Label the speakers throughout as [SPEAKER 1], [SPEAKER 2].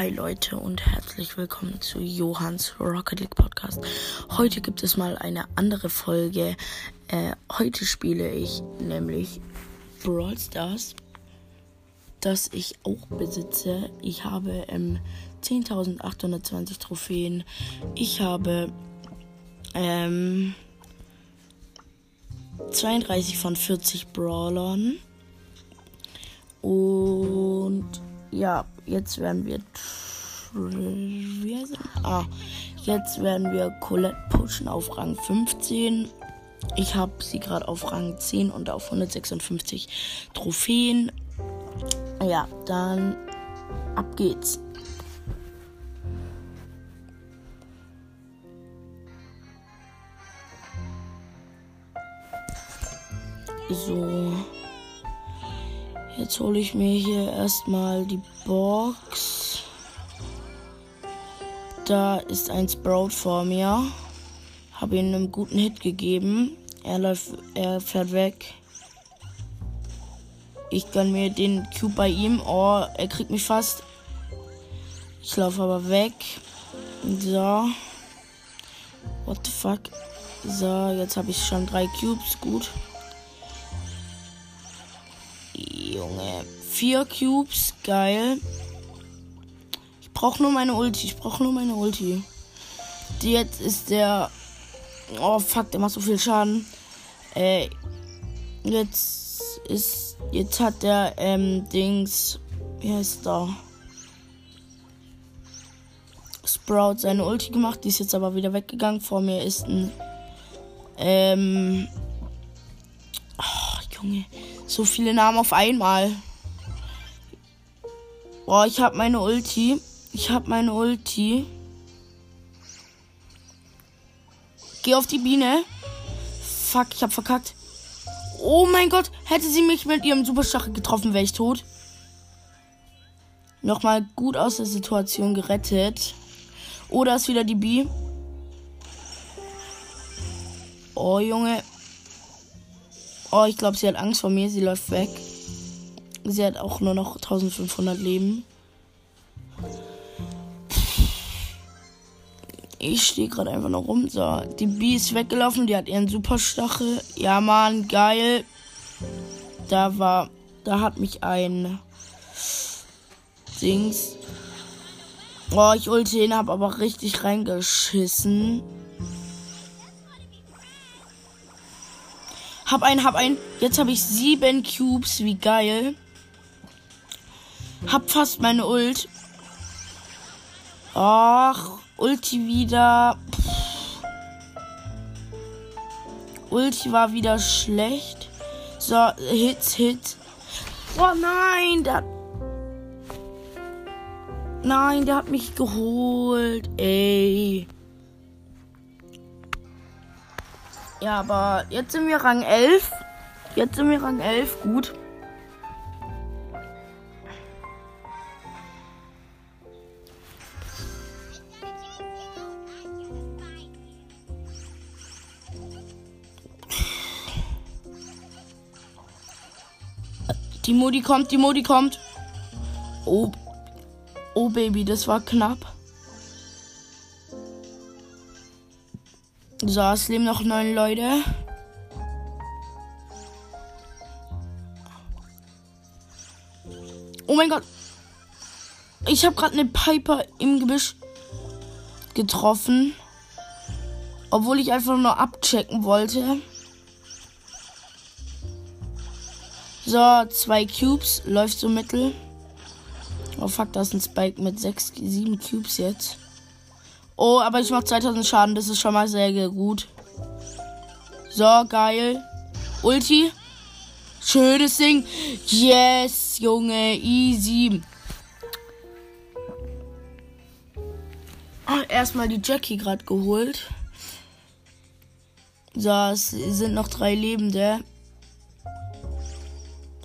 [SPEAKER 1] Hi Leute und herzlich willkommen zu Johanns Rocket League Podcast. Heute gibt es mal eine andere Folge. Äh, heute spiele ich nämlich Brawl Stars, das ich auch besitze. Ich habe ähm, 10.820 Trophäen. Ich habe ähm, 32 von 40 Brawlern. Und ja, jetzt werden wir. Ah, jetzt werden wir Colette pushen auf Rang 15. Ich habe sie gerade auf Rang 10 und auf 156 Trophäen. Ja, dann ab geht's. So. Jetzt hole ich mir hier erstmal die Box. Da ist ein Sprout vor mir. Habe ihm einen guten Hit gegeben. Er läuft, er fährt weg. Ich gönn mir den Cube bei ihm. Oh, er kriegt mich fast. Ich laufe aber weg. So. What the fuck? So, jetzt habe ich schon drei Cubes. Gut. Junge. Vier Cubes. Geil. Ich brauche nur meine Ulti. Ich brauche nur meine Ulti. Die jetzt ist der. Oh fuck, der macht so viel Schaden. Äh, jetzt ist. Jetzt hat der ähm, Dings. Wie heißt da? Sprout seine Ulti gemacht. Die ist jetzt aber wieder weggegangen. Vor mir ist ein. Ähm. Oh, Junge. So viele Namen auf einmal. Boah, ich habe meine Ulti. Ich habe meine Ulti. Geh auf die Biene. Fuck, ich hab verkackt. Oh mein Gott, hätte sie mich mit ihrem Superstachel getroffen, wäre ich tot. Nochmal gut aus der Situation gerettet. Oder ist wieder die B. Oh, Junge. Oh, ich glaube, sie hat Angst vor mir. Sie läuft weg. Sie hat auch nur noch 1500 Leben. Ich stehe gerade einfach noch rum. So, die B ist weggelaufen. Die hat ihren Superstachel. Ja, Mann, geil. Da war. Da hat mich ein. Dings. Oh, ich ulti ihn, hab aber richtig reingeschissen. Hab einen, hab einen. Jetzt habe ich sieben Cubes. Wie geil. Hab fast meine Ult. Ach, Ulti wieder. Pff. Ulti war wieder schlecht. So, Hits, Hit. Oh nein, der. Nein, der hat mich geholt. Ey. Ja, aber jetzt sind wir Rang 11. Jetzt sind wir Rang 11. Gut. Die Modi kommt, die Modi kommt. Oh. Oh, Baby, das war knapp. So, es leben noch neun Leute. Oh mein Gott. Ich habe gerade eine Piper im Gebüsch getroffen. Obwohl ich einfach nur abchecken wollte. So, zwei Cubes. Läuft so mittel. Oh fuck, da ist ein Spike mit sechs, sieben Cubes jetzt. Oh, aber ich mache 2000 Schaden. Das ist schon mal sehr gut. So, geil. Ulti. Schönes Ding. Yes, Junge. Easy. Ach, erstmal die Jackie gerade geholt. So, es sind noch drei Lebende.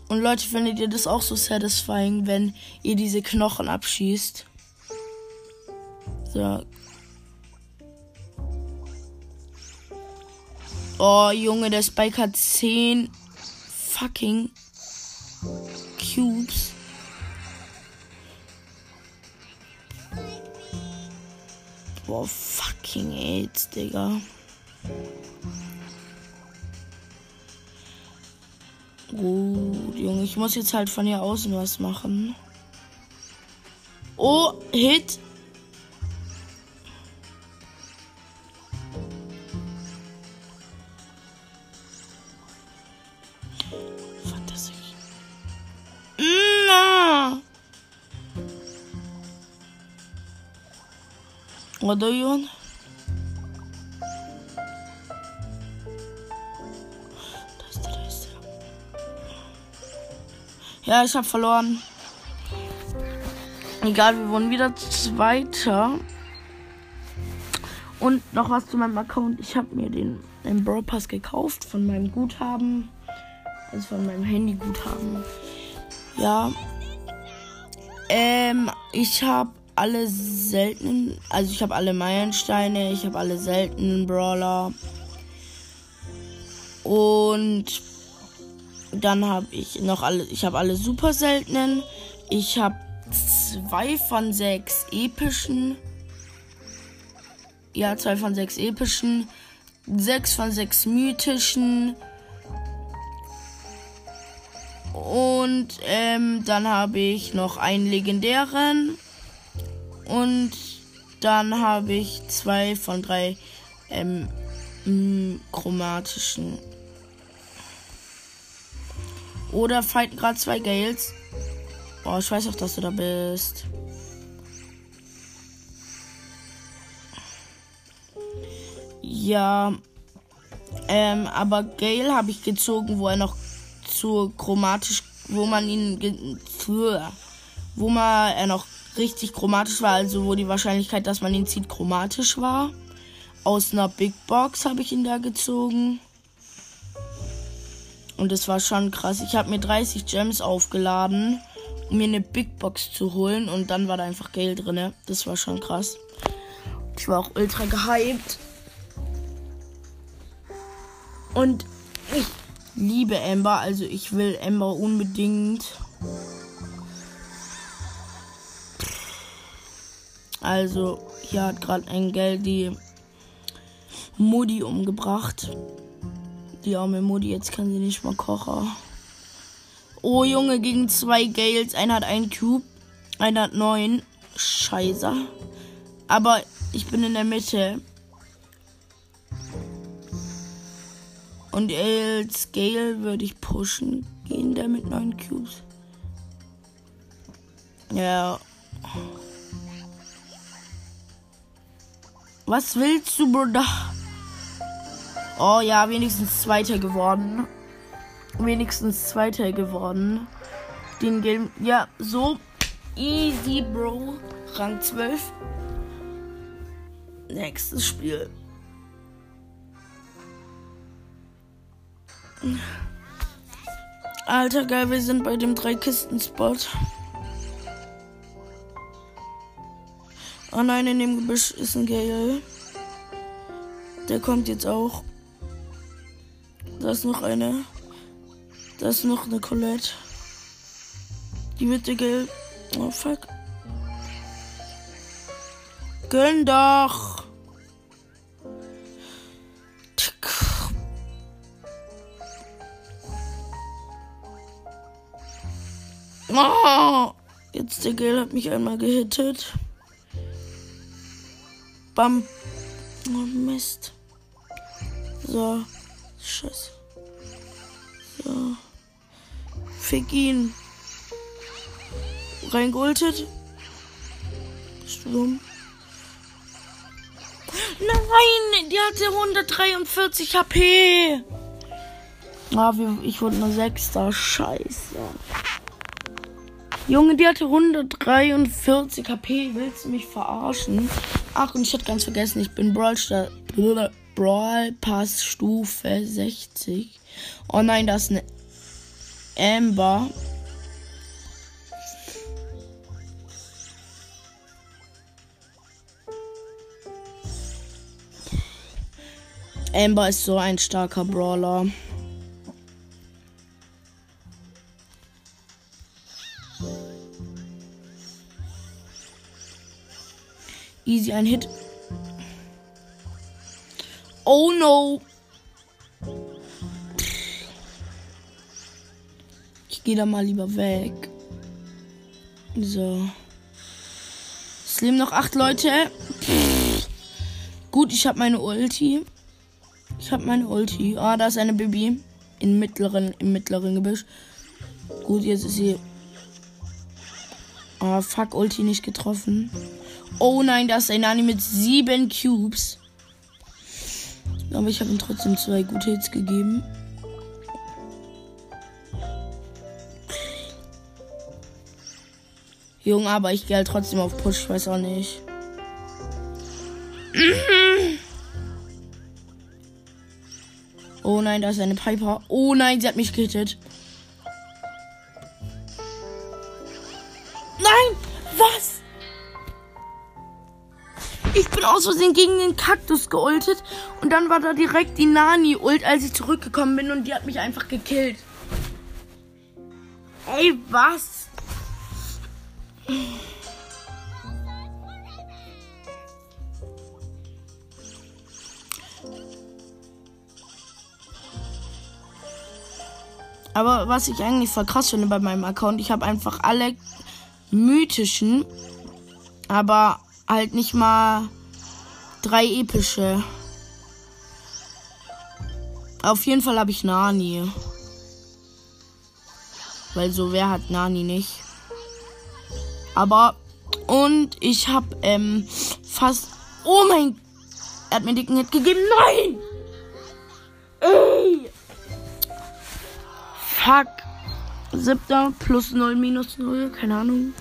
[SPEAKER 1] Und Leute, findet ihr das auch so satisfying, wenn ihr diese Knochen abschießt? So, Oh, Junge, der Spike hat 10 fucking Cubes. Boah, fucking AIDS, Digga. Gut, Junge, ich muss jetzt halt von hier außen was machen. Oh, Hit. Nächste. Ja, ich habe verloren. Egal, wir wurden wieder Zweiter. Und noch was zu meinem Account. Ich habe mir den, Brawl Pass gekauft von meinem Guthaben. Also von meinem Handy-Guthaben. Ja. Ähm, ich habe alle seltenen, also ich habe alle Meilensteine, ich habe alle seltenen Brawler. Und dann habe ich noch alle, ich habe alle super seltenen. Ich habe zwei von sechs epischen. Ja, zwei von sechs epischen. Sechs von sechs mythischen. Und ähm, dann habe ich noch einen legendären. Und dann habe ich zwei von drei ähm, chromatischen. Oder fighten gerade zwei Gales. Oh, ich weiß auch, dass du da bist. Ja. Ähm, aber Gale habe ich gezogen, wo er noch zu chromatisch, wo man ihn wo man er noch richtig chromatisch war, also wo die Wahrscheinlichkeit, dass man ihn zieht, chromatisch war. Aus einer Big Box habe ich ihn da gezogen. Und das war schon krass. Ich habe mir 30 Gems aufgeladen, um mir eine Big Box zu holen. Und dann war da einfach Geld drin. Das war schon krass. Ich war auch ultra gehypt. Und ich liebe Amber. Also ich will Amber unbedingt. Also, hier hat gerade ein Geld die Mutti umgebracht. Die arme Mutti, jetzt kann sie nicht mal kochen. Oh Junge, gegen zwei Gales. Einer hat einen Cube, einer hat neun. Scheiße. Aber ich bin in der Mitte. Und als Gale würde ich pushen gehen, der mit neun Cubes. Ja. Was willst du, Bruder? Oh ja, wenigstens Zweiter geworden. Wenigstens Zweiter geworden. Den Game. Ja, so easy, Bro. Rang 12. Nächstes Spiel. Alter, geil, wir sind bei dem Drei-Kisten-Spot. Oh nein, in dem Gebüsch ist ein Gale. Der kommt jetzt auch. Da ist noch eine. Da ist noch eine Colette. Die wird der Gale. Oh fuck. Gönn doch! Oh, jetzt der Gale hat mich einmal gehittet. Bam. Oh, Mist. So. Scheiße. So. Fick ihn. Reingultet. Sturm. Nein, die hatte 143 HP. Ah, ich wurde nur Sechster. Scheiße. Junge, die hatte 143 HP. Willst du mich verarschen? Ach, und ich hatte ganz vergessen, ich bin Brawl, Star Brawl Pass Stufe 60. Oh nein, das ist eine Amber. Amber ist so ein starker Brawler. Easy ein Hit. Oh no. Ich gehe da mal lieber weg. So. Es leben noch acht Leute. Gut, ich habe meine Ulti. Ich habe meine Ulti. Ah, da ist eine Baby. Im mittleren, im mittleren Gebüsch. Gut, jetzt ist sie. Ah, fuck, Ulti nicht getroffen. Oh nein, da ist ein Nani mit sieben Cubes. Aber ich habe ihm trotzdem zwei gute Hits gegeben. Junge, aber ich gehe halt trotzdem auf Push, weiß auch nicht. Oh nein, da ist eine Piper. Oh nein, sie hat mich gehittet. Aus Versehen gegen den Kaktus geultet und dann war da direkt die Nani-Ult, als ich zurückgekommen bin und die hat mich einfach gekillt. Ey, was? Aber was ich eigentlich voll krass finde bei meinem Account, ich habe einfach alle mythischen, aber halt nicht mal drei epische. Auf jeden Fall habe ich Nani. Weil so wer hat Nani nicht. Aber und ich habe ähm, fast Oh mein er hat mir dicken Hit gegeben. Nein! Ey! Fuck. Siebter plus 0 minus 0. Keine Ahnung.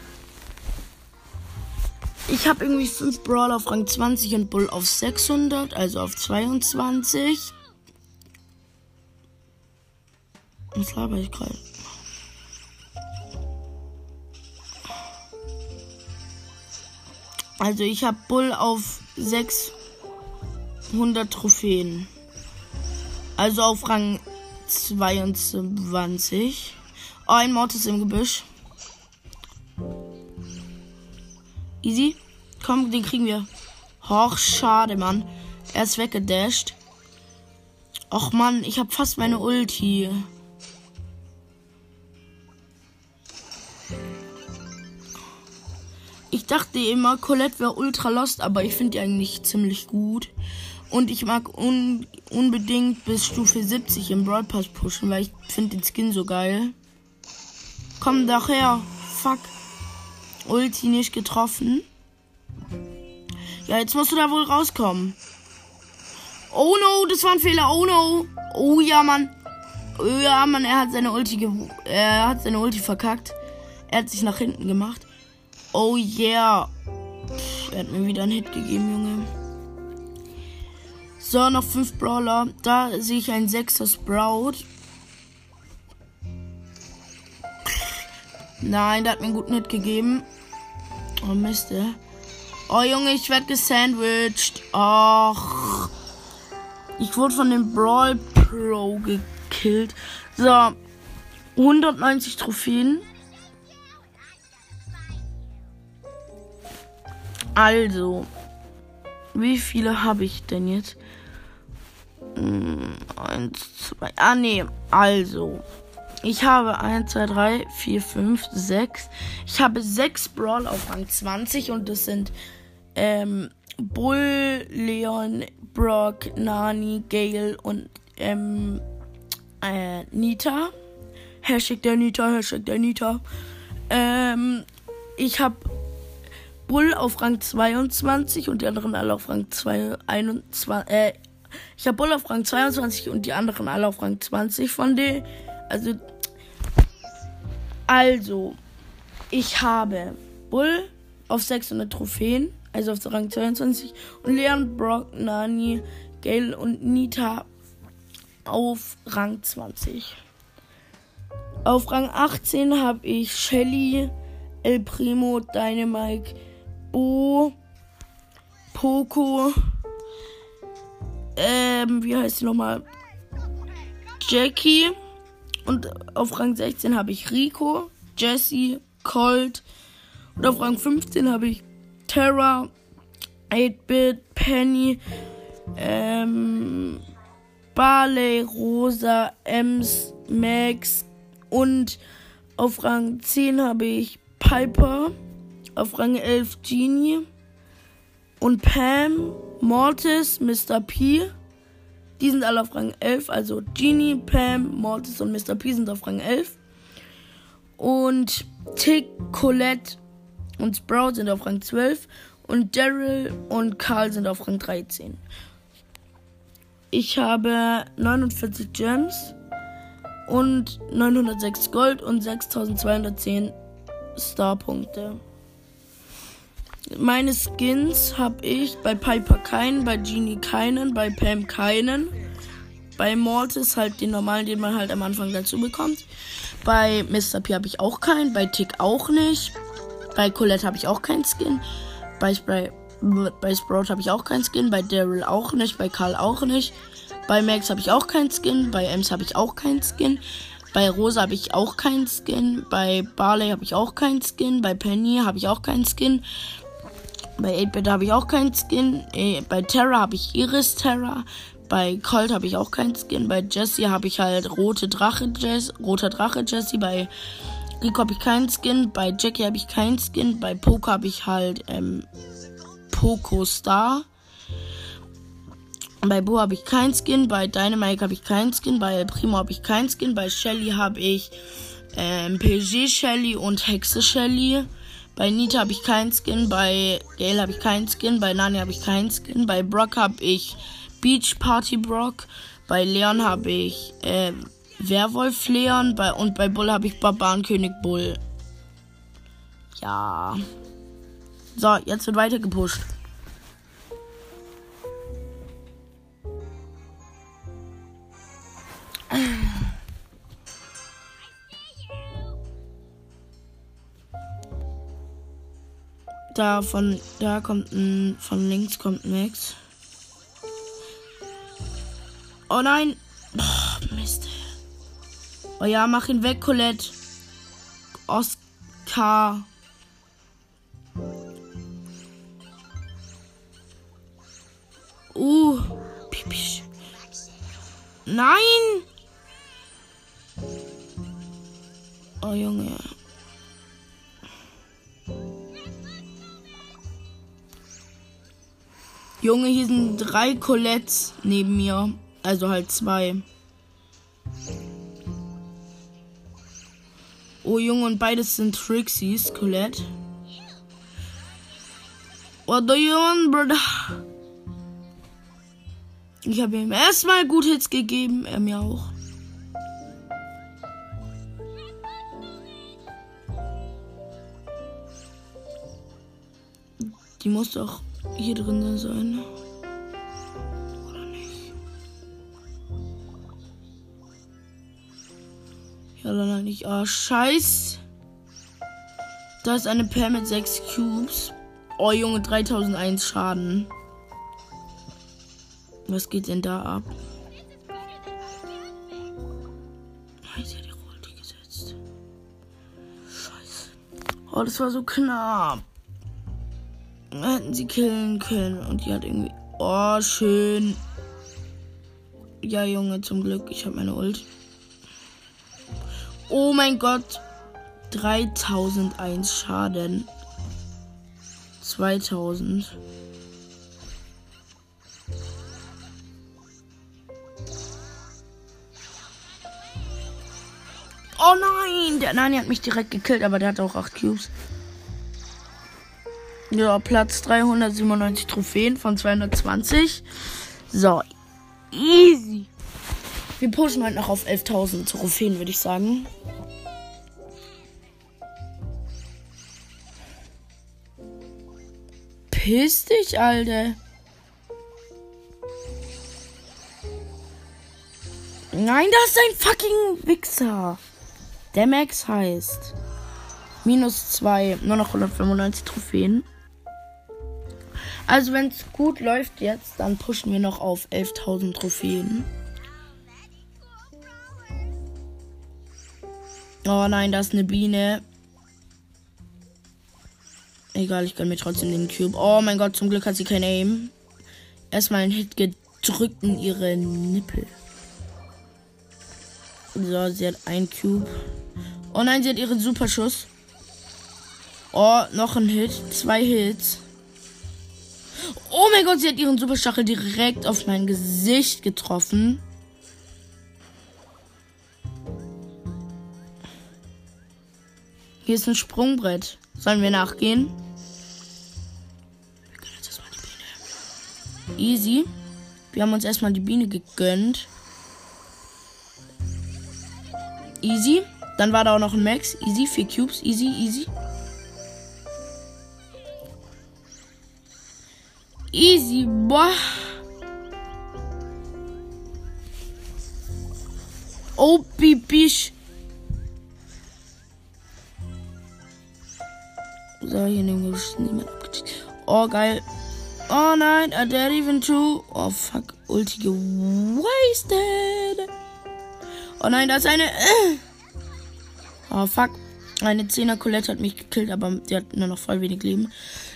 [SPEAKER 1] Ich habe irgendwie 5 Brawl auf Rang 20 und Bull auf 600, also auf 22. Was laber ich gerade? Also ich habe Bull auf 600 Trophäen. Also auf Rang 22. Oh, ein Mortis im Gebüsch. Easy. Komm, den kriegen wir. Och, schade, Mann. Er ist weggedasht. Och, Mann, ich habe fast meine Ulti. Ich dachte immer, Colette wäre ultra lost, aber ich finde die eigentlich ziemlich gut. Und ich mag un unbedingt bis Stufe 70 im Brawl Pass pushen, weil ich finde den Skin so geil. Komm doch her. Fuck. Ulti nicht getroffen. Ja, jetzt musst du da wohl rauskommen. Oh no, das war ein Fehler. Oh no. Oh ja, Mann. Oh ja, Mann, er hat seine Ulti er hat seine Ulti verkackt. Er hat sich nach hinten gemacht. Oh yeah. Pff, er hat mir wieder einen Hit gegeben, Junge. So, noch fünf Brawler. Da sehe ich einen sechster Sprout. Nein, der hat mir einen guten Hit gegeben. Oh Mist. Oh Junge, ich werde gesandwiched. Ach. Ich wurde von dem Brawl Pro gekillt. So. 190 Trophäen. Also. Wie viele habe ich denn jetzt? Hm, eins, zwei. Ah, nee. Also. Ich habe 1, 2, 3, 4, 5, 6. Ich habe 6 Brawl auf Rang 20 und das sind ähm, Bull, Leon, Brock, Nani, Gale und ähm, äh, Nita. Hashtag der Nita, Hashtag der Nita. Ähm, ich habe Bull auf Rang 22 und die anderen alle auf Rang 2, 21, äh, ich habe Bull auf Rang 22 und die anderen alle auf Rang 20 von denen. Also also, ich habe Bull auf 600 Trophäen, also auf Rang 22, und Leon, Brock, Nani, Gale und Nita auf Rang 20. Auf Rang 18 habe ich Shelly, El Primo, Dynamite, Bo, Poco, ähm, wie heißt sie nochmal? Jackie. Und auf Rang 16 habe ich Rico, Jesse, Colt. Und auf Rang 15 habe ich Terra, 8-Bit, Penny, ähm, Barley, Rosa, Ems, Max und auf Rang 10 habe ich Piper, auf Rang 11 Genie und Pam, Mortis, Mr. P. Die sind alle auf Rang 11, also Genie, Pam, Mortis und Mr. P sind auf Rang 11. Und Tick, Colette und Sprout sind auf Rang 12. Und Daryl und Karl sind auf Rang 13. Ich habe 49 Gems und 906 Gold und 6210 Starpunkte. Meine Skins habe ich bei Piper keinen, bei Genie keinen, bei Pam keinen. Bei Mortis halt den normalen, den man halt am Anfang dazu bekommt. Bei Mr. P habe ich auch keinen, bei Tick auch nicht. Bei Colette habe ich auch keinen Skin. Bei, Spray, bei Sprout habe ich auch keinen Skin. Bei Daryl auch nicht. Bei Karl auch nicht. Bei Max habe ich auch keinen Skin. Bei Ems habe ich auch keinen Skin. Bei Rosa habe ich auch keinen Skin. Bei Barley habe ich auch keinen Skin. Bei Penny habe ich auch keinen Skin. Bei 8-Bit habe ich auch keinen Skin. Äh, bei Terra habe ich Iris Terra. Bei Colt habe ich auch keinen Skin. Bei Jesse habe ich halt rote Drache Jess, roter Drache Jesse. Bei Rico habe ich keinen Skin. Bei Jackie habe ich keinen Skin. Bei Poco habe ich halt ähm, Poco Star. Bei Bo habe ich keinen Skin. Bei Dynamite habe ich keinen Skin. Bei Primo habe ich keinen Skin. Bei Shelly habe ich ähm, PG Shelly und Hexe Shelly. Bei Nita habe ich keinen Skin. Bei Gale habe ich keinen Skin. Bei Nani habe ich keinen Skin. Bei Brock habe ich Beach Party Brock. Bei Leon habe ich äh, Werwolf Leon. Bei, und bei Bull habe ich Barbarenkönig Bull. Ja. So, jetzt wird weiter gepusht. Da von da kommt ein von links kommt Max. Oh nein. Oh, Mist. Oh ja, mach ihn weg, Colette. Oscar. Uh. Pipisch. Nein. Oh Junge. Junge, hier sind drei Colettes neben mir. Also halt zwei. Oh Junge, und beides sind Trixies, Colette. What do you want, brother? Ich habe ihm erstmal gut Hits gegeben, er mir auch. Die muss doch hier drin sein. Oder nicht? Ja, dann nicht. Ah, oh, scheiß. Da ist eine Pair mit 6 Cubes. Oh, Junge, 3001 Schaden. Was geht denn da ab? Oh, das war so knapp hätten sie killen können. Und die hat irgendwie. Oh, schön. Ja, Junge, zum Glück. Ich habe meine Ult. Oh mein Gott. 3001 Schaden. 2000. Oh nein! Der Nani hat mich direkt gekillt, aber der hat auch 8 Cubes. Ja, Platz 397 Trophäen von 220. So, easy. Wir pushen heute noch auf 11.000 Trophäen, würde ich sagen. Piss dich, Alter. Nein, das ist ein fucking Wichser. Der Max heißt. Minus 2, nur noch 195 Trophäen. Also wenn es gut läuft jetzt, dann pushen wir noch auf 11.000 Trophäen. Oh nein, da ist eine Biene. Egal, ich kann mir trotzdem den Cube. Oh mein Gott, zum Glück hat sie kein Aim. erstmal einen Hit gedrückt in ihre Nippel. So, sie hat einen Cube. Oh nein, sie hat ihren Superschuss. Oh, noch ein Hit. Zwei Hits. Oh mein Gott, sie hat ihren Superstachel direkt auf mein Gesicht getroffen. Hier ist ein Sprungbrett. Sollen wir nachgehen? Wir gönnen uns erstmal die Biene. Easy. Wir haben uns erstmal die Biene gegönnt. Easy. Dann war da auch noch ein Max. Easy. Vier Cubes. Easy, easy. Easy. Boah. Oh, Bibisch. So, hier nehmen wir niemand abgecheckt. Oh, geil. Oh nein, a dead even two. Oh fuck, Ulti wasted. Oh nein, da ist eine. Äh. Oh fuck. Eine 10er Colette hat mich gekillt, aber die hat nur noch voll wenig Leben.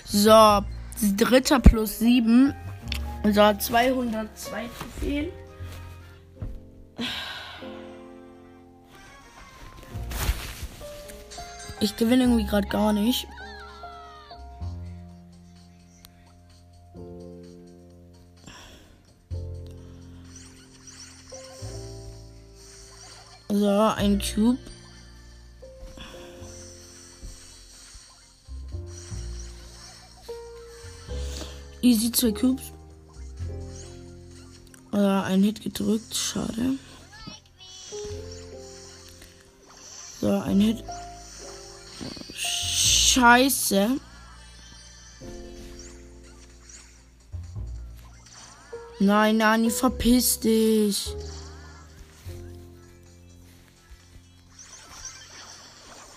[SPEAKER 1] So, dritter plus 7. So, 202 Trophäen. Ich gewinne irgendwie gerade gar nicht. So, ein Cube. Easy zwei Cubes. Äh, ein Hit gedrückt, schade. So, ein Hit. Scheiße. Nein, Nani, verpiss dich.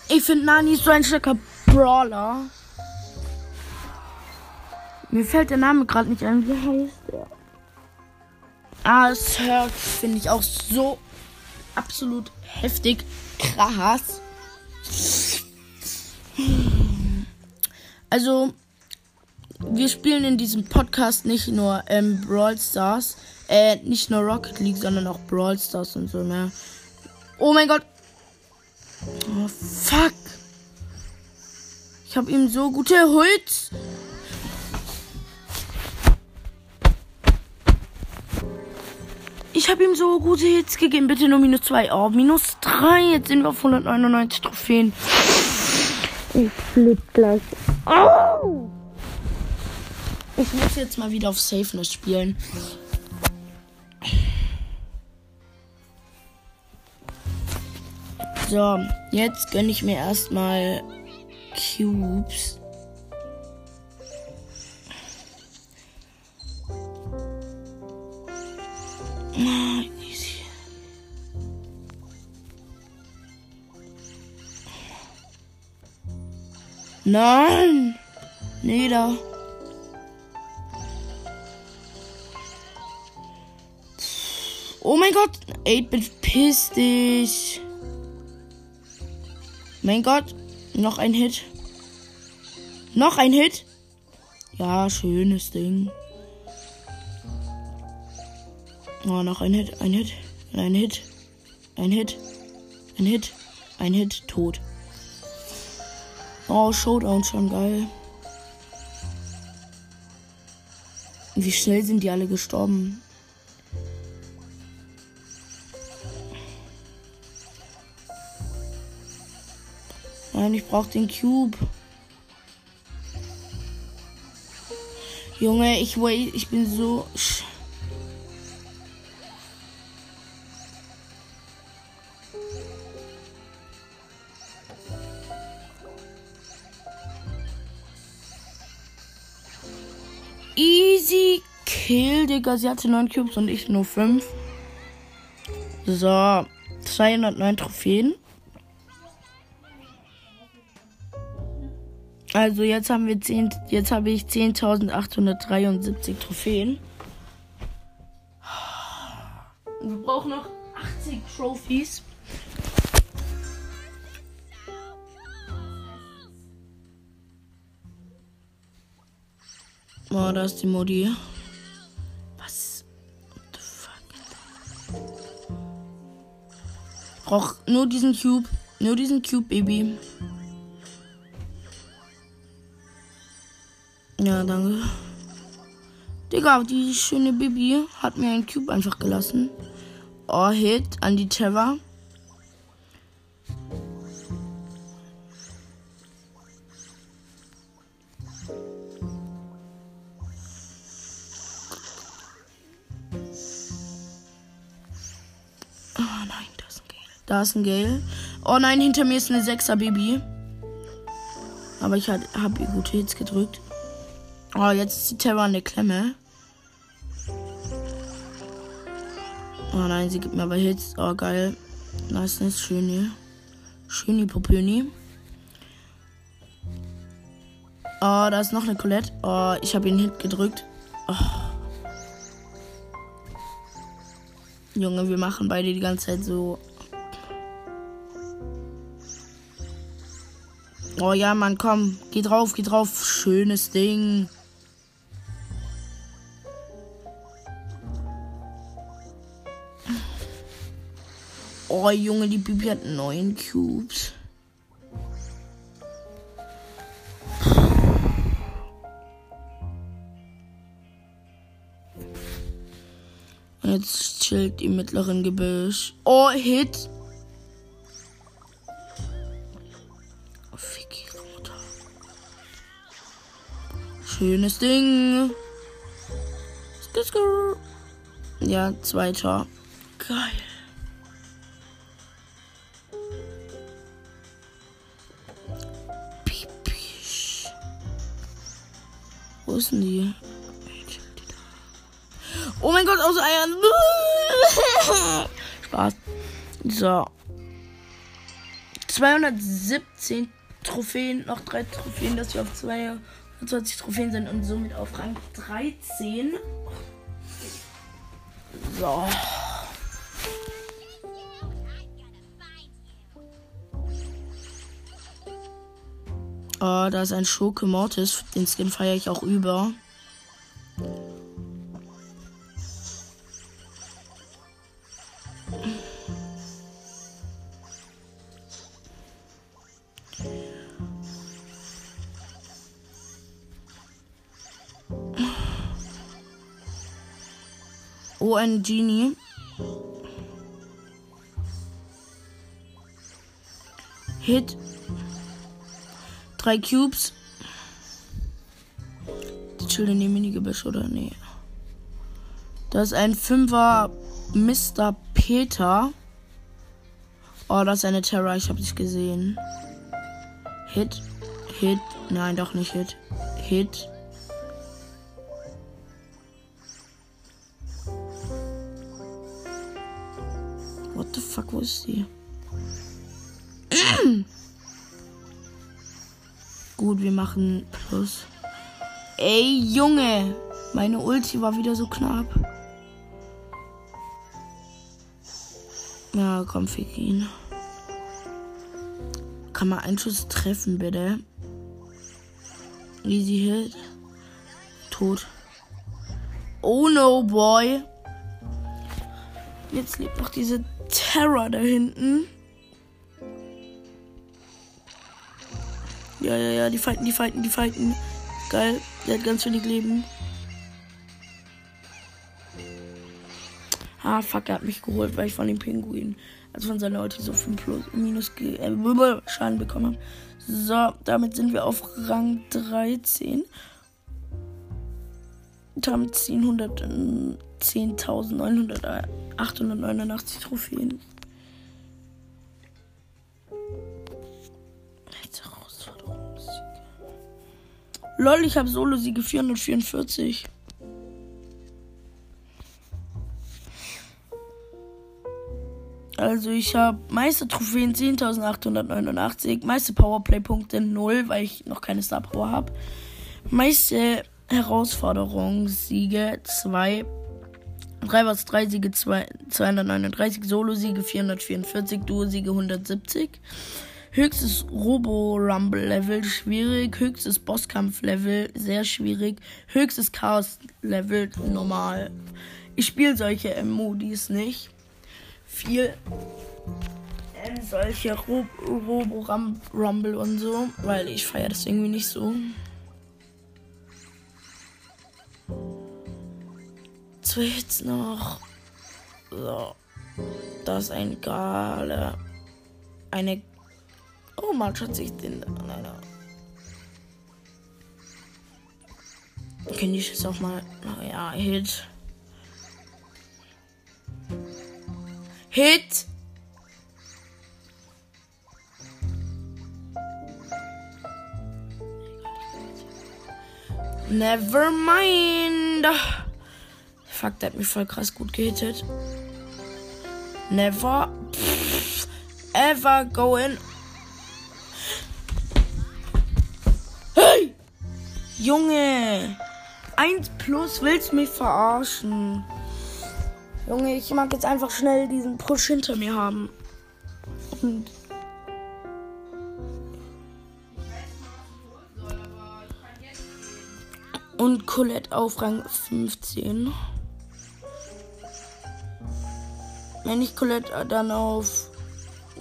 [SPEAKER 1] Ich finde Nani so ein starker Brawler. Mir fällt der Name gerade nicht ein. Wie heißt der? Ah, Search finde ich auch so absolut heftig krass. Also, wir spielen in diesem Podcast nicht nur ähm, Brawl Stars, äh, nicht nur Rocket League, sondern auch Brawl Stars und so, ne? Oh mein Gott, Oh, fuck. Ich habe ihm so gute Holz. Habe ihm so gute Hits gegeben. Bitte nur minus 2. Oh, minus 3. Jetzt sind wir auf 199 Trophäen. Ich flipp gleich. Oh! Ich muss jetzt mal wieder auf Safeness spielen. So, jetzt gönne ich mir erstmal Cubes. Nein! Nieder. Oh mein Gott! 8-Bit, piss dich. Mein Gott. Noch ein Hit. Noch ein Hit. Ja, schönes Ding. Oh, noch ein Hit, ein Hit, ein Hit, ein Hit, ein Hit, ein Hit, tot. Oh, Showdown schon geil. Wie schnell sind die alle gestorben? Nein, ich brauche den Cube. Junge, ich, ich bin so. Easy Kill, Digga. Sie hatte 9 Cubes und ich nur 5. So, 209 Trophäen. Also jetzt haben wir 10, jetzt habe ich 10.873 Trophäen. Wir brauchen noch 80 Trophies. Oh, da ist die Modi. Brauche nur diesen Cube. Nur diesen Cube, Baby. Ja, danke. Digga, die schöne Baby hat mir einen Cube einfach gelassen. Oh, Hit an die Terra. Da ist ein Gale. Oh nein, hinter mir ist eine 6er Baby. Aber ich habe gute Hits gedrückt. Oh, jetzt ist die Terra eine Klemme. Oh nein, sie gibt mir aber Hits. Oh, geil. Nice, nice, schön hier. Schön die Popöni. Oh, da ist noch eine Colette. Oh, ich habe ihn Hit gedrückt. Oh. Junge, wir machen beide die ganze Zeit so. Oh ja, Mann, komm. Geh drauf, geh drauf. Schönes Ding. Oh, Junge, die Bibi hat neun Cubes. Jetzt chillt die mittleren Gebüsch. Oh, Hit. Schönes Ding. Ja, zweiter. Geil. Wo ist denn die? Oh mein Gott, aus Eiern. Spaß. So. 217 Trophäen, noch drei Trophäen, dass wir auf 22 Trophäen sind und somit auf Rang 13. So. Oh, da ist ein Schurke Mortis. Den Skin feiere ich auch über. Ein Genie. Hit Drei Cubes. Die chillen in die Minigebüsch, oder? Nee. Das ist ein Fünfer Mr. Peter. Oh, das ist eine Terra. Ich habe dich gesehen. Hit. Hit. Nein, doch nicht Hit. Hit. The fuck, wo ist die? Gut, wir machen Plus. Ey, Junge. Meine Ulti war wieder so knapp. Ja, komm, fick ihn. Kann man einen Schuss treffen, bitte? Easy Hit. Tot. Oh no, boy. Jetzt lebt noch diese Terror da hinten. Ja, ja, ja, die fighten, die fighten, die fighten. Geil, der hat ganz wenig Leben. Ah, fuck, er hat mich geholt, weil ich von dem Pinguin, also von seiner Ulti so 5 plus, minus äh, Schaden bekommen habe. So, damit sind wir auf Rang 13. Und haben 10.989 Trophäen. Lol, ich habe Solo-Siege 444. Also ich habe meiste Trophäen 10.889, meiste Powerplay-Punkte 0, weil ich noch keine Star Power habe. Meiste Herausforderungssiege 2. 3 was 3 Siege 2, 239, Solo-Siege 444, Duo-Siege 170. Höchstes Robo-Rumble-Level schwierig. Höchstes Bosskampf-Level sehr schwierig. Höchstes Chaos-Level normal. Ich spiele solche Modis nicht. Viel. kennen solche Robo Rumble und so, weil ich feiere das irgendwie nicht so. Zwei Hits noch. So. Das ist ein Gale. Eine. Oh, man hat sich den. Nein. Kenne ich jetzt auch mal. Naja, Hit. Hit! Never mind. Fuck, der hat mich voll krass gut gehittet. Never pff, ever going. Hey! Junge! 1 plus willst mich verarschen. Junge, ich mag jetzt einfach schnell diesen Push hinter mir haben. Und Und Colette auf Rang 15. Wenn ich Colette dann auf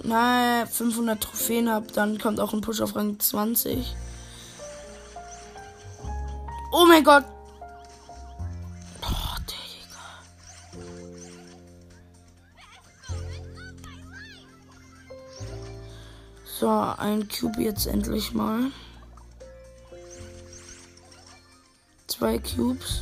[SPEAKER 1] naja, 500 Trophäen habe, dann kommt auch ein Push auf Rang 20. Oh mein Gott! Oh. So, ein Cube jetzt endlich mal. zwei Cubes.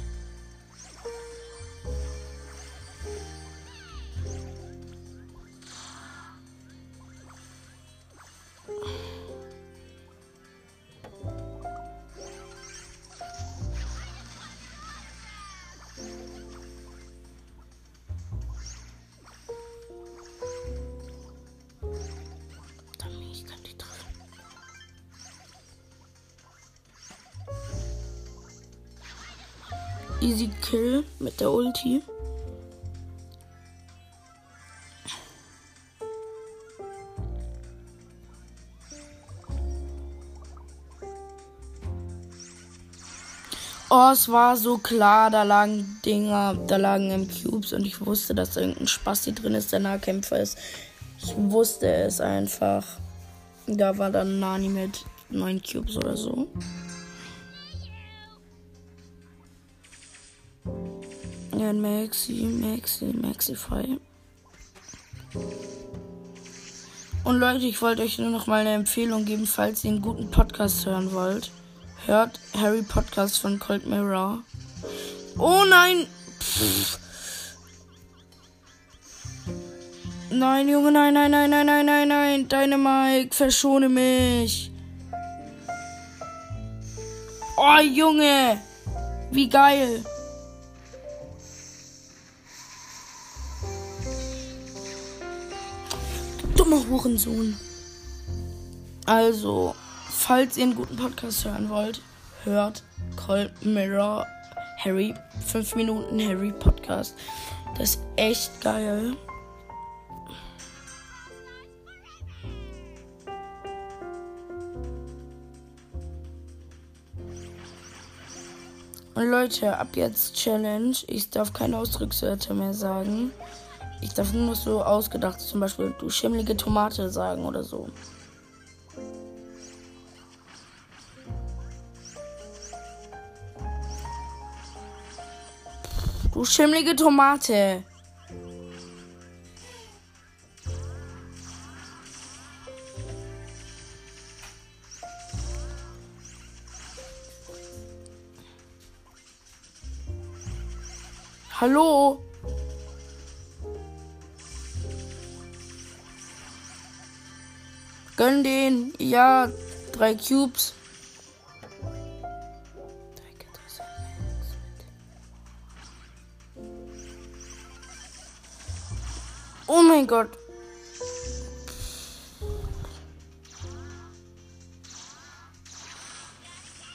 [SPEAKER 1] Easy Kill mit der Ulti. Oh, es war so klar, da lagen Dinger, da lagen im Cubes und ich wusste, dass da irgendein Spasti drin ist, der Nahkämpfer ist. Ich wusste es einfach. Da war dann Nani mit 9 Cubes oder so. Maxi, Maxi, Maxify. Und Leute, ich wollte euch nur noch mal eine Empfehlung geben, falls ihr einen guten Podcast hören wollt. Hört Harry Podcast von Cold Mirror. Oh nein! Pff. Nein, Junge, nein, nein, nein, nein, nein, nein, nein. Deine Mike, verschone mich. Oh, Junge. Wie geil. Hurensohn. Also, falls ihr einen guten Podcast hören wollt, hört Cold Mirror Harry 5 Minuten Harry Podcast. Das ist echt geil. Und Leute, ab jetzt Challenge. Ich darf keine Ausdruckswörter mehr sagen. Ich darf nur so ausgedacht, zum Beispiel du schimmlige Tomate sagen oder so. Du schimmlige Tomate. Hallo? Gönn den. Ja, drei Cubes. Oh mein Gott.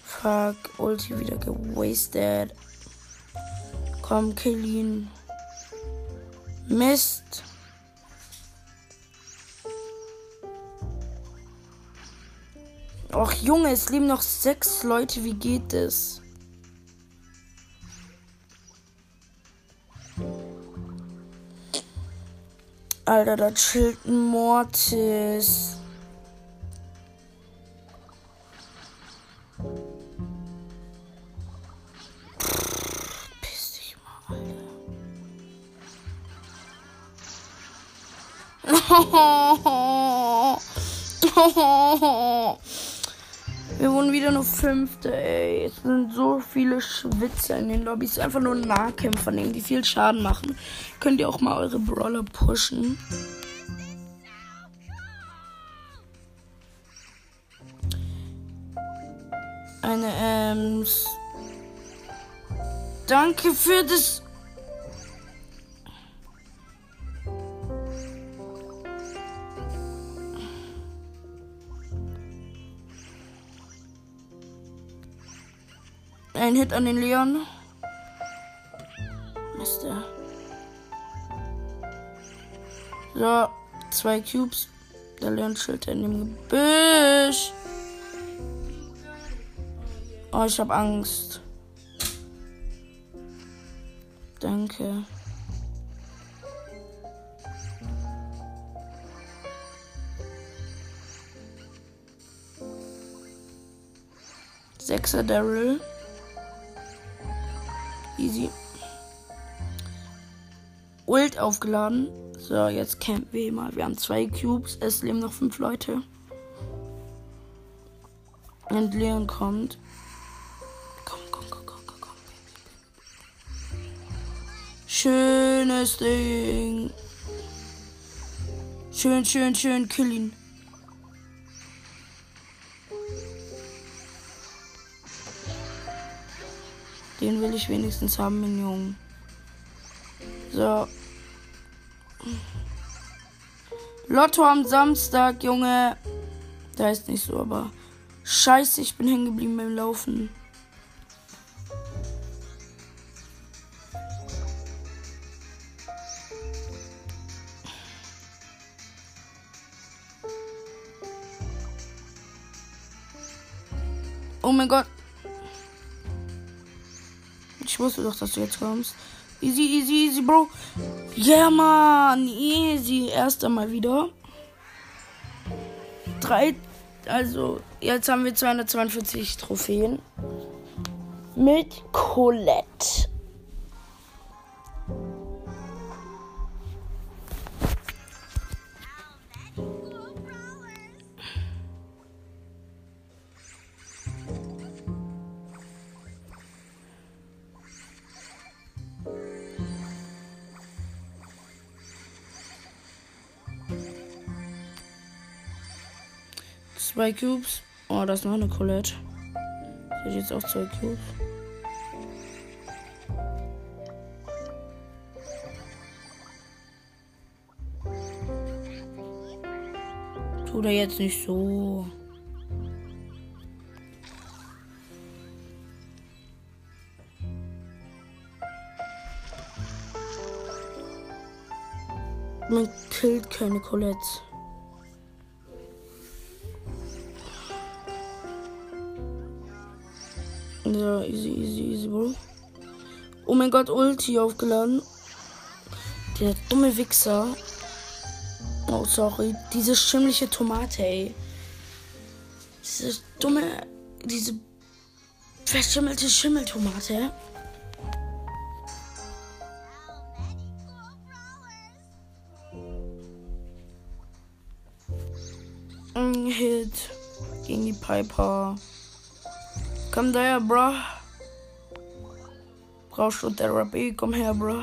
[SPEAKER 1] Fuck, Ulti wieder gewastet. Komm, kill ihn. Mist. Och Junge, es leben noch sechs Leute. Wie geht es? Alter, da chillt ein Mortis. Wieder nur Fünfte, ey. Es sind so viele Schwitzer in den Lobbys. Einfach nur Nahkämpfer nehmen, die viel Schaden machen. Könnt ihr auch mal eure Brawler pushen. Eine Ems. Danke für das Ein Hit an den Leon. Mister. So, zwei Cubes. Der Leon chillt in dem Gebüsch. Oh, ich hab Angst. Danke. Sechser Daryl. Easy. Ult aufgeladen. So, jetzt campen wir mal. Wir haben zwei Cubes. Es leben noch fünf Leute. Und Leon kommt. Komm, komm, komm, komm, komm, komm. Schönes Ding. Schön, schön, schön. Kill ihn. Will wenigstens haben, mein Junge. So. Lotto am Samstag, Junge. Da ist nicht so, aber. Scheiße, ich bin hängen geblieben beim Laufen. Ich wusste doch, dass du jetzt kommst. Easy, easy, easy, Bro. Yeah, man. Easy. Erst einmal wieder. Drei. Also, jetzt haben wir 242 Trophäen. Mit Colette. Zwei Cubes. Oh, das ist noch eine Colette. Sie hat jetzt auch zwei Cubes. Tut er jetzt nicht so. Man killt keine Colette. Mein Gott, Ulti aufgeladen. Der dumme Wichser. Oh, sorry. Diese schimmliche Tomate, ey. Diese dumme. Diese verschimmelte Schimmeltomate. Ein Hit gegen die Piper. Komm daher, bro. Brauchst du Therapie? Komm her, bro.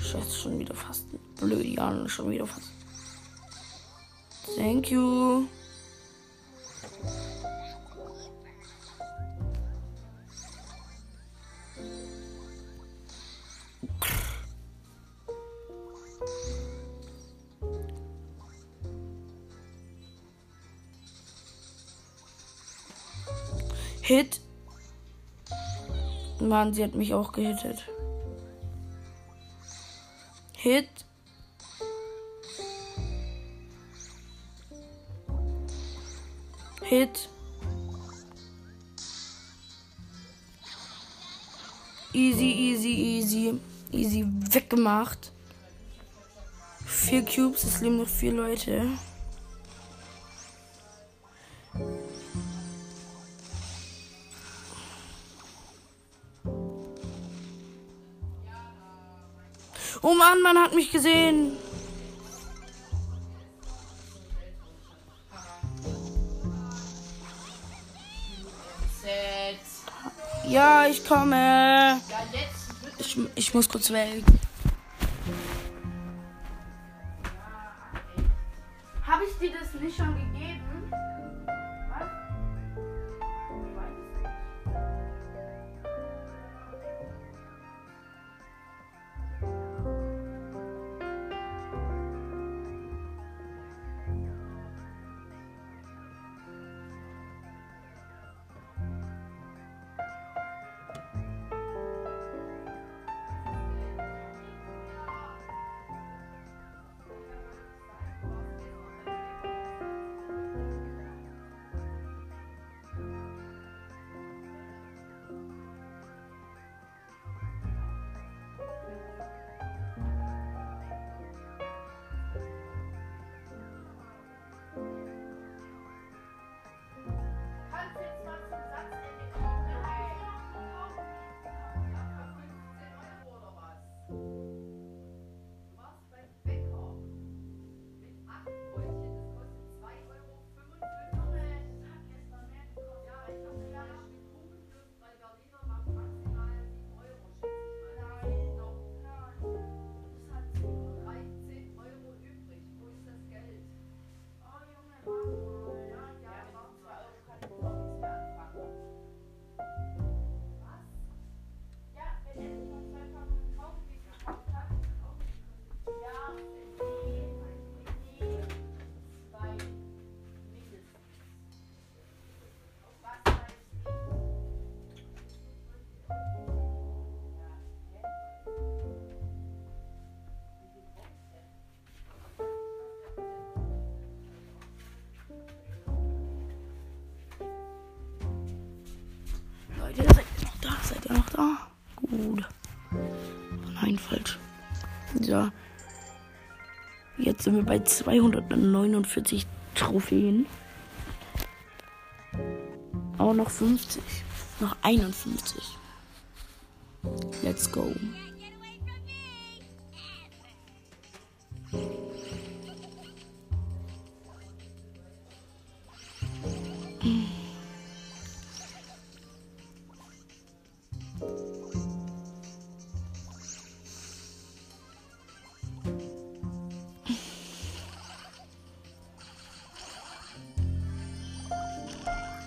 [SPEAKER 1] Scheiße, schon wieder fast. Blöd, Jan, schon wieder fast. Thank you. Mann, sie hat mich auch gehittet. Hit. Hit. Easy, easy, easy. Easy weggemacht. Vier Cubes, es leben noch vier Leute. Mann, man hat mich gesehen. Ja, ich komme. Ich, ich muss kurz weg. Habe ich dir das nicht schon gegeben? Sind wir bei 249 Trophäen. Aber noch 50. Noch 51. Let's go.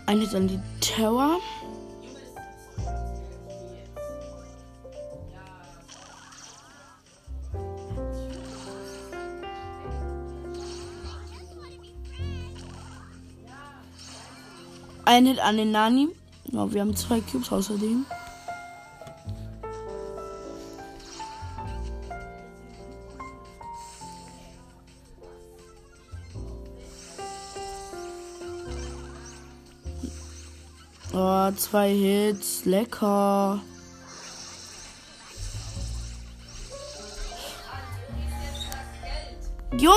[SPEAKER 1] Eine dann die Tower. Ein Hit an den Nani. Ja, wir haben zwei Cubes außerdem. Zwei Hits. Lecker. Junge,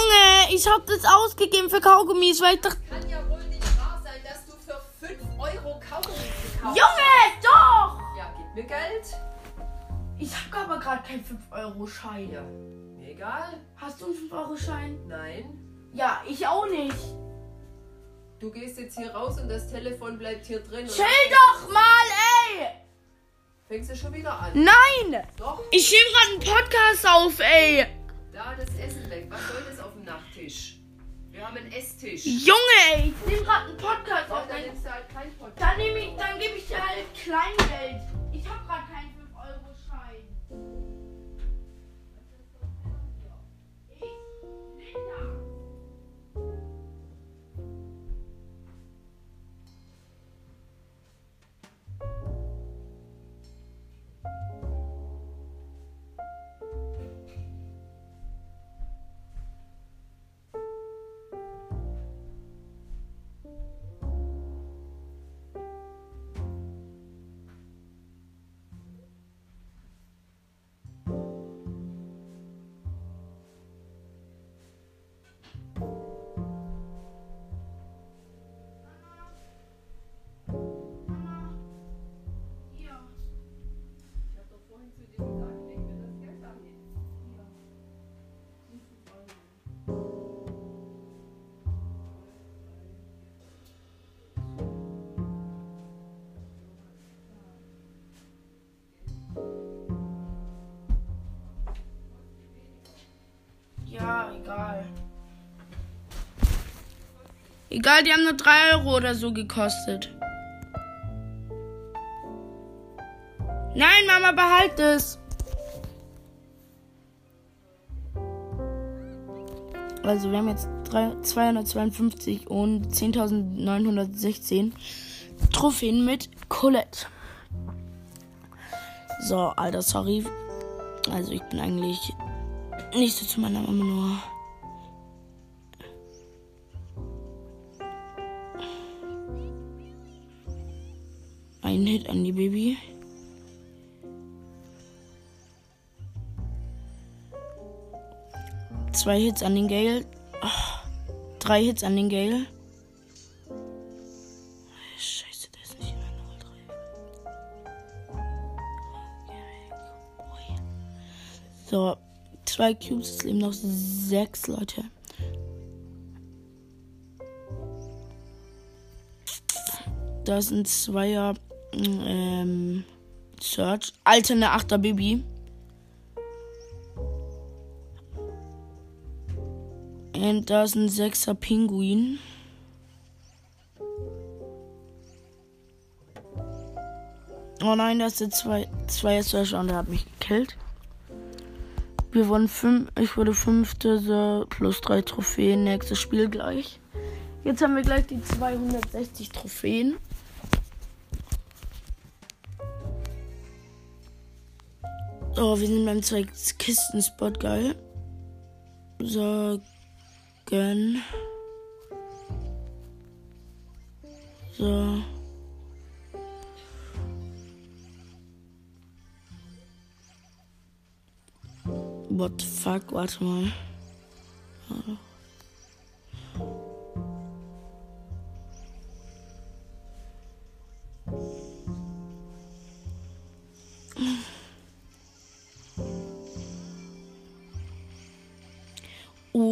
[SPEAKER 1] ich hab das ausgegeben für Kaugummis, weil ich dachte.
[SPEAKER 2] Kann ja wohl nicht wahr sein, dass du für 5 Euro Kaugummi gekauft
[SPEAKER 1] Junge, doch!
[SPEAKER 2] hast. Ja, gib mir Geld.
[SPEAKER 1] Ich hab aber gerade keinen 5-Euro-Schein.
[SPEAKER 2] Ja, mir egal.
[SPEAKER 1] Hast du einen 5-Euro-Schein?
[SPEAKER 2] Nein.
[SPEAKER 1] Ja, ich auch nicht.
[SPEAKER 2] Du gehst jetzt hier raus und das Telefon bleibt hier drin.
[SPEAKER 1] Chill doch mal, ey!
[SPEAKER 2] fängst du schon wieder an.
[SPEAKER 1] Nein!
[SPEAKER 2] Doch,
[SPEAKER 1] Ich nehme gerade einen Podcast auf, ey!
[SPEAKER 2] da das Essen weg. Was soll das auf dem Nachttisch? Wir haben einen Esstisch.
[SPEAKER 1] Junge, ey! Ich nehme gerade einen Podcast
[SPEAKER 2] Ja,
[SPEAKER 1] auf.
[SPEAKER 2] dann nimmst du halt kein Podcast.
[SPEAKER 1] Dann, nehm ich, dann gebe ich dir halt Kleingeld. egal. Egal, die haben nur 3 Euro oder so gekostet. Nein, Mama, behalt es. Also wir haben jetzt 252 und 10.916 Trophäen mit Colette. So, Alter, sorry. Also ich bin eigentlich nicht so zu meiner Mama nur. Hit an die Baby. Zwei Hits an den Gale. Oh, drei Hits an den Gale. Scheiße, der ist nicht in der So, zwei Cubes, es leben noch sechs Leute. Da ist ein Zweier ähm, Search. Alter, eine Achter Baby. Und da ist ein sechser Pinguin. Oh nein, das sind zwei, zwei Searcher und der hat mich gekillt. Wir wurden fünf, ich wurde fünfte, plus drei Trophäen, nächstes Spiel gleich. Jetzt haben wir gleich die 260 Trophäen. Oh, wir sind beim zwei Kisten Spot geil. So, gönn. So. What the fuck? Warte mal.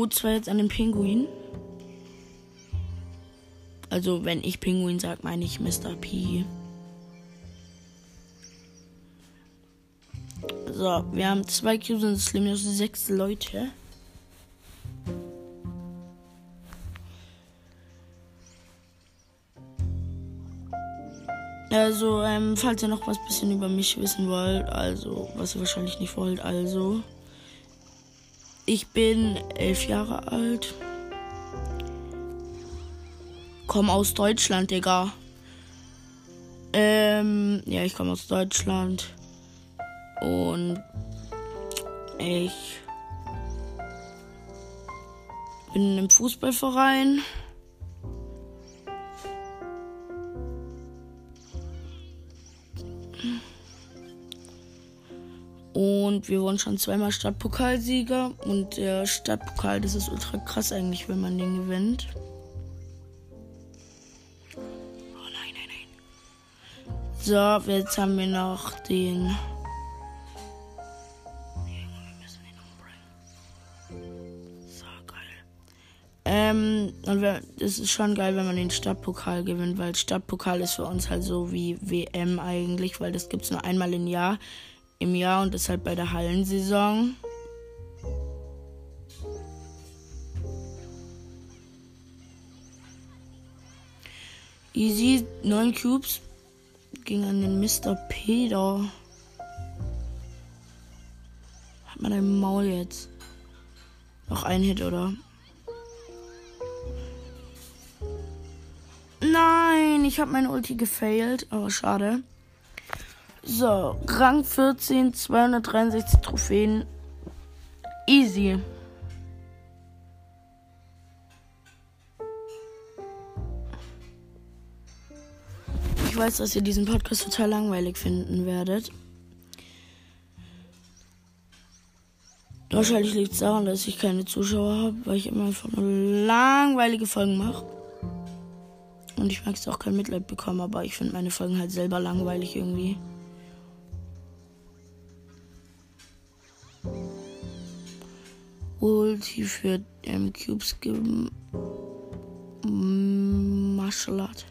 [SPEAKER 1] Oh, zwar jetzt an den Pinguin. Also, wenn ich Pinguin sage, meine ich Mr. P. So, wir haben zwei Cubes und es leben nur sechs Leute. Also, ähm, falls ihr noch was bisschen über mich wissen wollt, also, was ihr wahrscheinlich nicht wollt, also. Ich bin elf Jahre alt. Komm aus Deutschland, Digga. Ähm, ja, ich komme aus Deutschland. Und ich bin in einem Fußballverein. Und wir wurden schon zweimal Stadtpokalsieger. Und der Stadtpokal, das ist ultra krass eigentlich, wenn man den gewinnt. Oh nein, nein, nein. So, jetzt haben wir noch den. Ähm, und es ist schon geil, wenn man den Stadtpokal gewinnt, weil Stadtpokal ist für uns halt so wie WM eigentlich, weil das gibt es nur einmal im Jahr im Jahr und deshalb bei der Hallensaison. Easy, 9 Cubes. Ging an den Mr. Peter. Hat man ein Maul jetzt? Noch ein Hit, oder? Nein, ich habe meine Ulti gefailt. Aber schade. So, Rang 14, 263 Trophäen. Easy. Ich weiß, dass ihr diesen Podcast total langweilig finden werdet. Wahrscheinlich liegt es daran, dass ich keine Zuschauer habe, weil ich immer einfach nur langweilige Folgen mache. Und ich mag es auch kein Mitleid bekommen, aber ich finde meine Folgen halt selber langweilig irgendwie. Ulti für ähm, Cubes Art.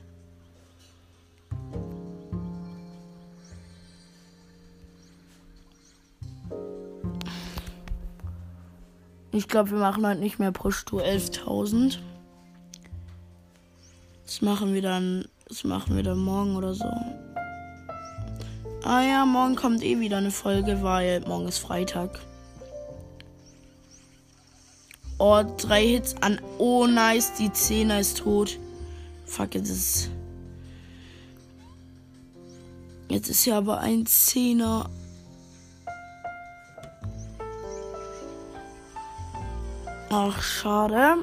[SPEAKER 1] Ich glaube, wir machen heute nicht mehr Push to 11.000. Das machen wir dann. Das machen wir dann morgen oder so. Ah ja, morgen kommt eh wieder eine Folge, weil morgen ist Freitag. Oh, drei Hits an. Oh, nice. Die Zehner ist tot. Fuck, jetzt ist. Jetzt ist ja aber ein Zehner. Ach, schade.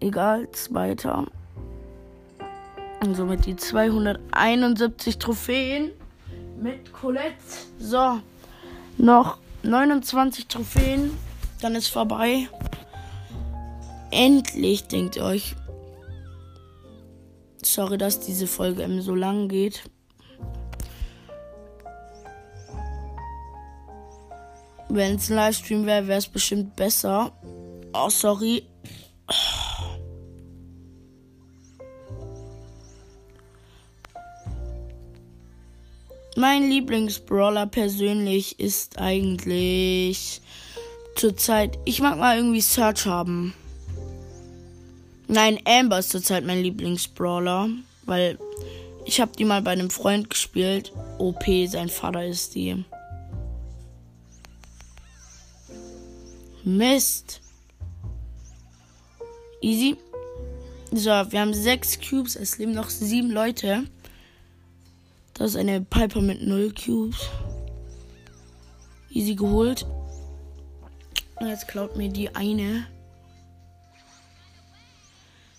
[SPEAKER 1] Egal, zweiter. Und somit die 271 Trophäen mit Colette. So, noch 29 Trophäen. Dann ist vorbei. Endlich, denkt ihr euch. Sorry, dass diese Folge eben so lang geht. Wenn es ein Livestream wäre, wäre es bestimmt besser. Oh, sorry. Mein Lieblingsbrawler persönlich ist eigentlich zurzeit. Ich mag mal irgendwie Search haben. Nein, Amber ist zurzeit mein Lieblingsbrawler, weil ich habe die mal bei einem Freund gespielt. OP, sein Vater ist die. Mist. Easy. So, wir haben sechs Cubes. Es leben noch sieben Leute. Das ist eine Piper mit null Cubes. Easy geholt. Jetzt klaut mir die eine.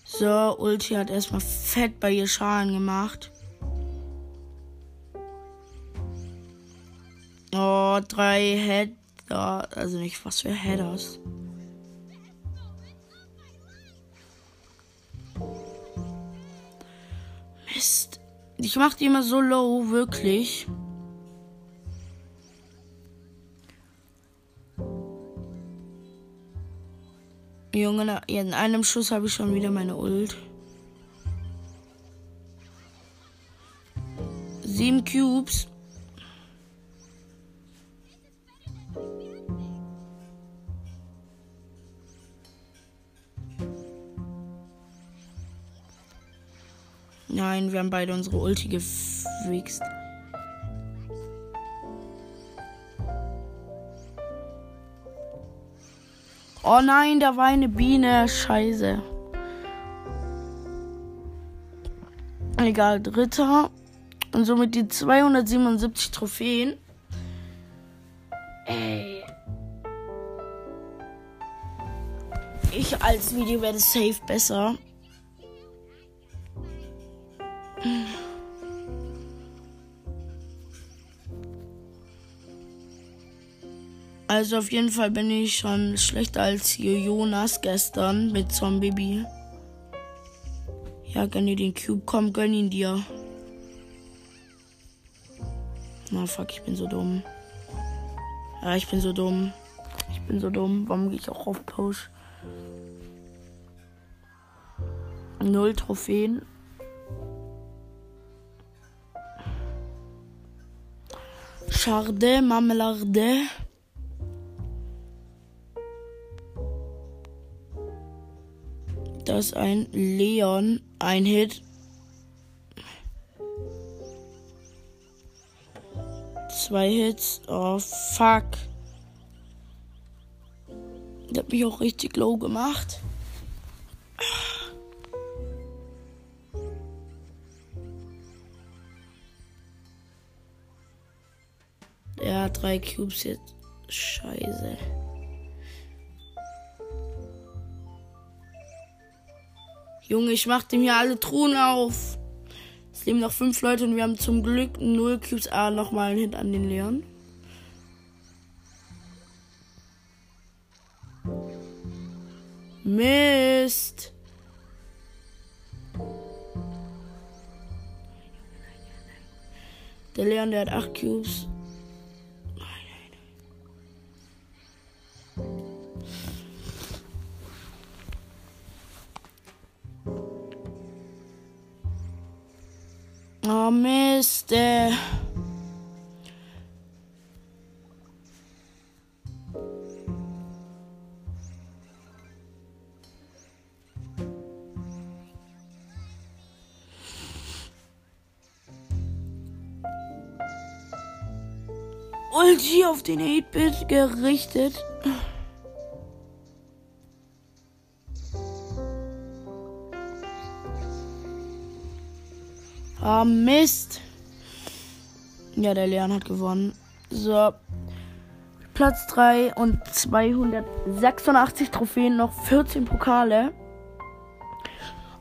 [SPEAKER 1] So, Ulti hat erstmal fett bei ihr Schaden gemacht. Oh, drei Header. Also nicht was für Headers. Mist. Ich mach die immer so low, wirklich. Junge, in einem Schuss habe ich schon wieder meine Ult. Sieben Cubes. Nein, wir haben beide unsere Ulti gefixt. Oh nein, da war eine Biene. Scheiße. Egal, dritter. Und somit die 277 Trophäen. Ey. Ich als Video werde safe besser. Also auf jeden Fall bin ich schon schlechter als Jonas gestern mit Zombie. Ja, gönn dir den Cube. Komm, gönn ihn dir. Na, fuck, ich bin so dumm. Ja, ich bin so dumm. Ich bin so dumm. Warum gehe ich auch auf Push? Null Trophäen. Charde, Marmelade. Das ist ein Leon. Ein Hit. Zwei Hits. Oh, fuck. Der hat mich auch richtig low gemacht. Er hat drei Cubes jetzt. Scheiße. Junge, ich mach dem hier alle Truhen auf. Es leben noch fünf Leute und wir haben zum Glück null Cubes. Ah, nochmal ein Hit an den Leon. Mist. Der Leon, der hat acht Cubes. Ulti auf den 8-Bit gerichtet. Ah, Mist. Ja, der Leon hat gewonnen. So. Platz 3 und 286 Trophäen, noch 14 Pokale.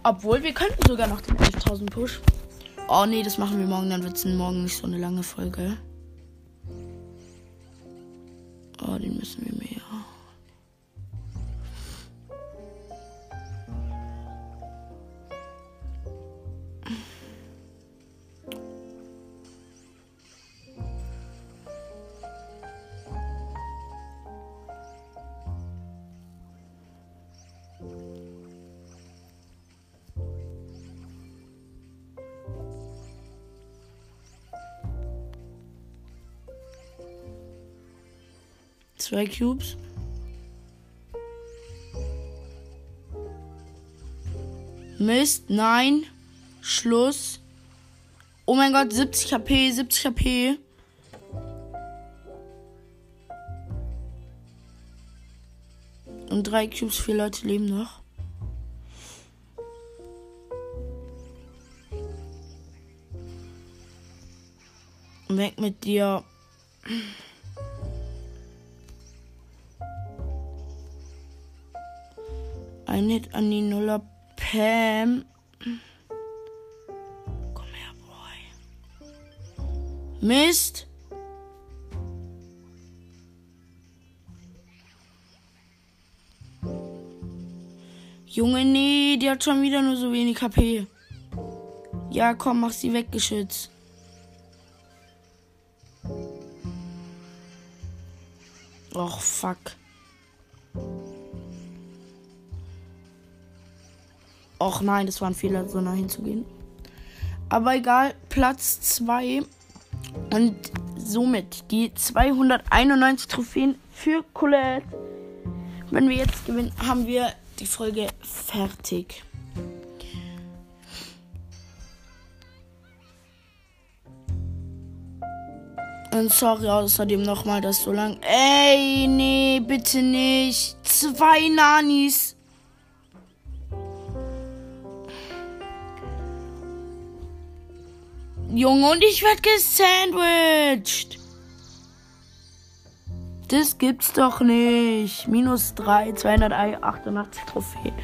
[SPEAKER 1] Obwohl, wir könnten sogar noch den 11.000 Push. Oh nee, das machen wir morgen, dann wird es morgen nicht so eine lange Folge. Den müssen wir mehr. Zwei Cubes. Mist, nein. Schluss. Oh mein Gott, 70 HP, 70 HP. Und drei Cubes, vier Leute leben noch. Weg mit dir. Ein Hit an die Nuller Pam. Komm her, Boy. Mist. Junge, nee, die hat schon wieder nur so wenig HP. Ja, komm, mach sie weggeschützt. Och, fuck. Och nein, das war ein Fehler, so nah hinzugehen. Aber egal, Platz 2. Und somit die 291 Trophäen für Colette. Wenn wir jetzt gewinnen, haben wir die Folge fertig. Und sorry außerdem nochmal, dass so lang. Ey, nee, bitte nicht. Zwei Nanis. Junge, und ich werde gesandwiched. Das gibt's doch nicht. Minus 3, 288 Trophäen.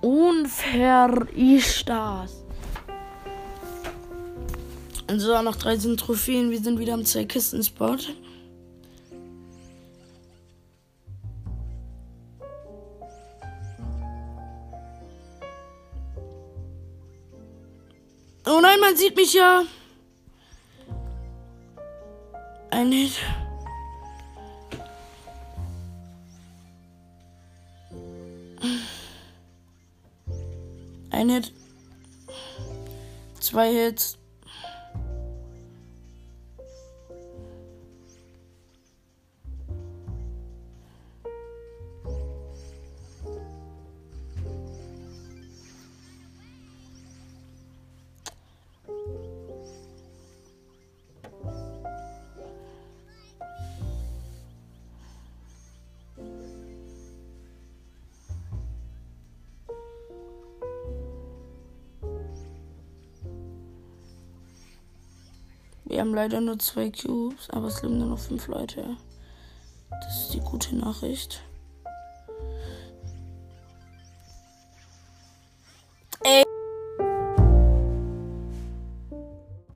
[SPEAKER 1] Unfair ist das. So, noch 13 Trophäen. Wir sind wieder am Zwei-Kisten-Spot. Oh nein, man sieht mich ja. Ein Hit. Ein Hit. Zwei Hits. Haben leider nur zwei Cubes, aber es leben nur noch fünf Leute. Das ist die gute Nachricht.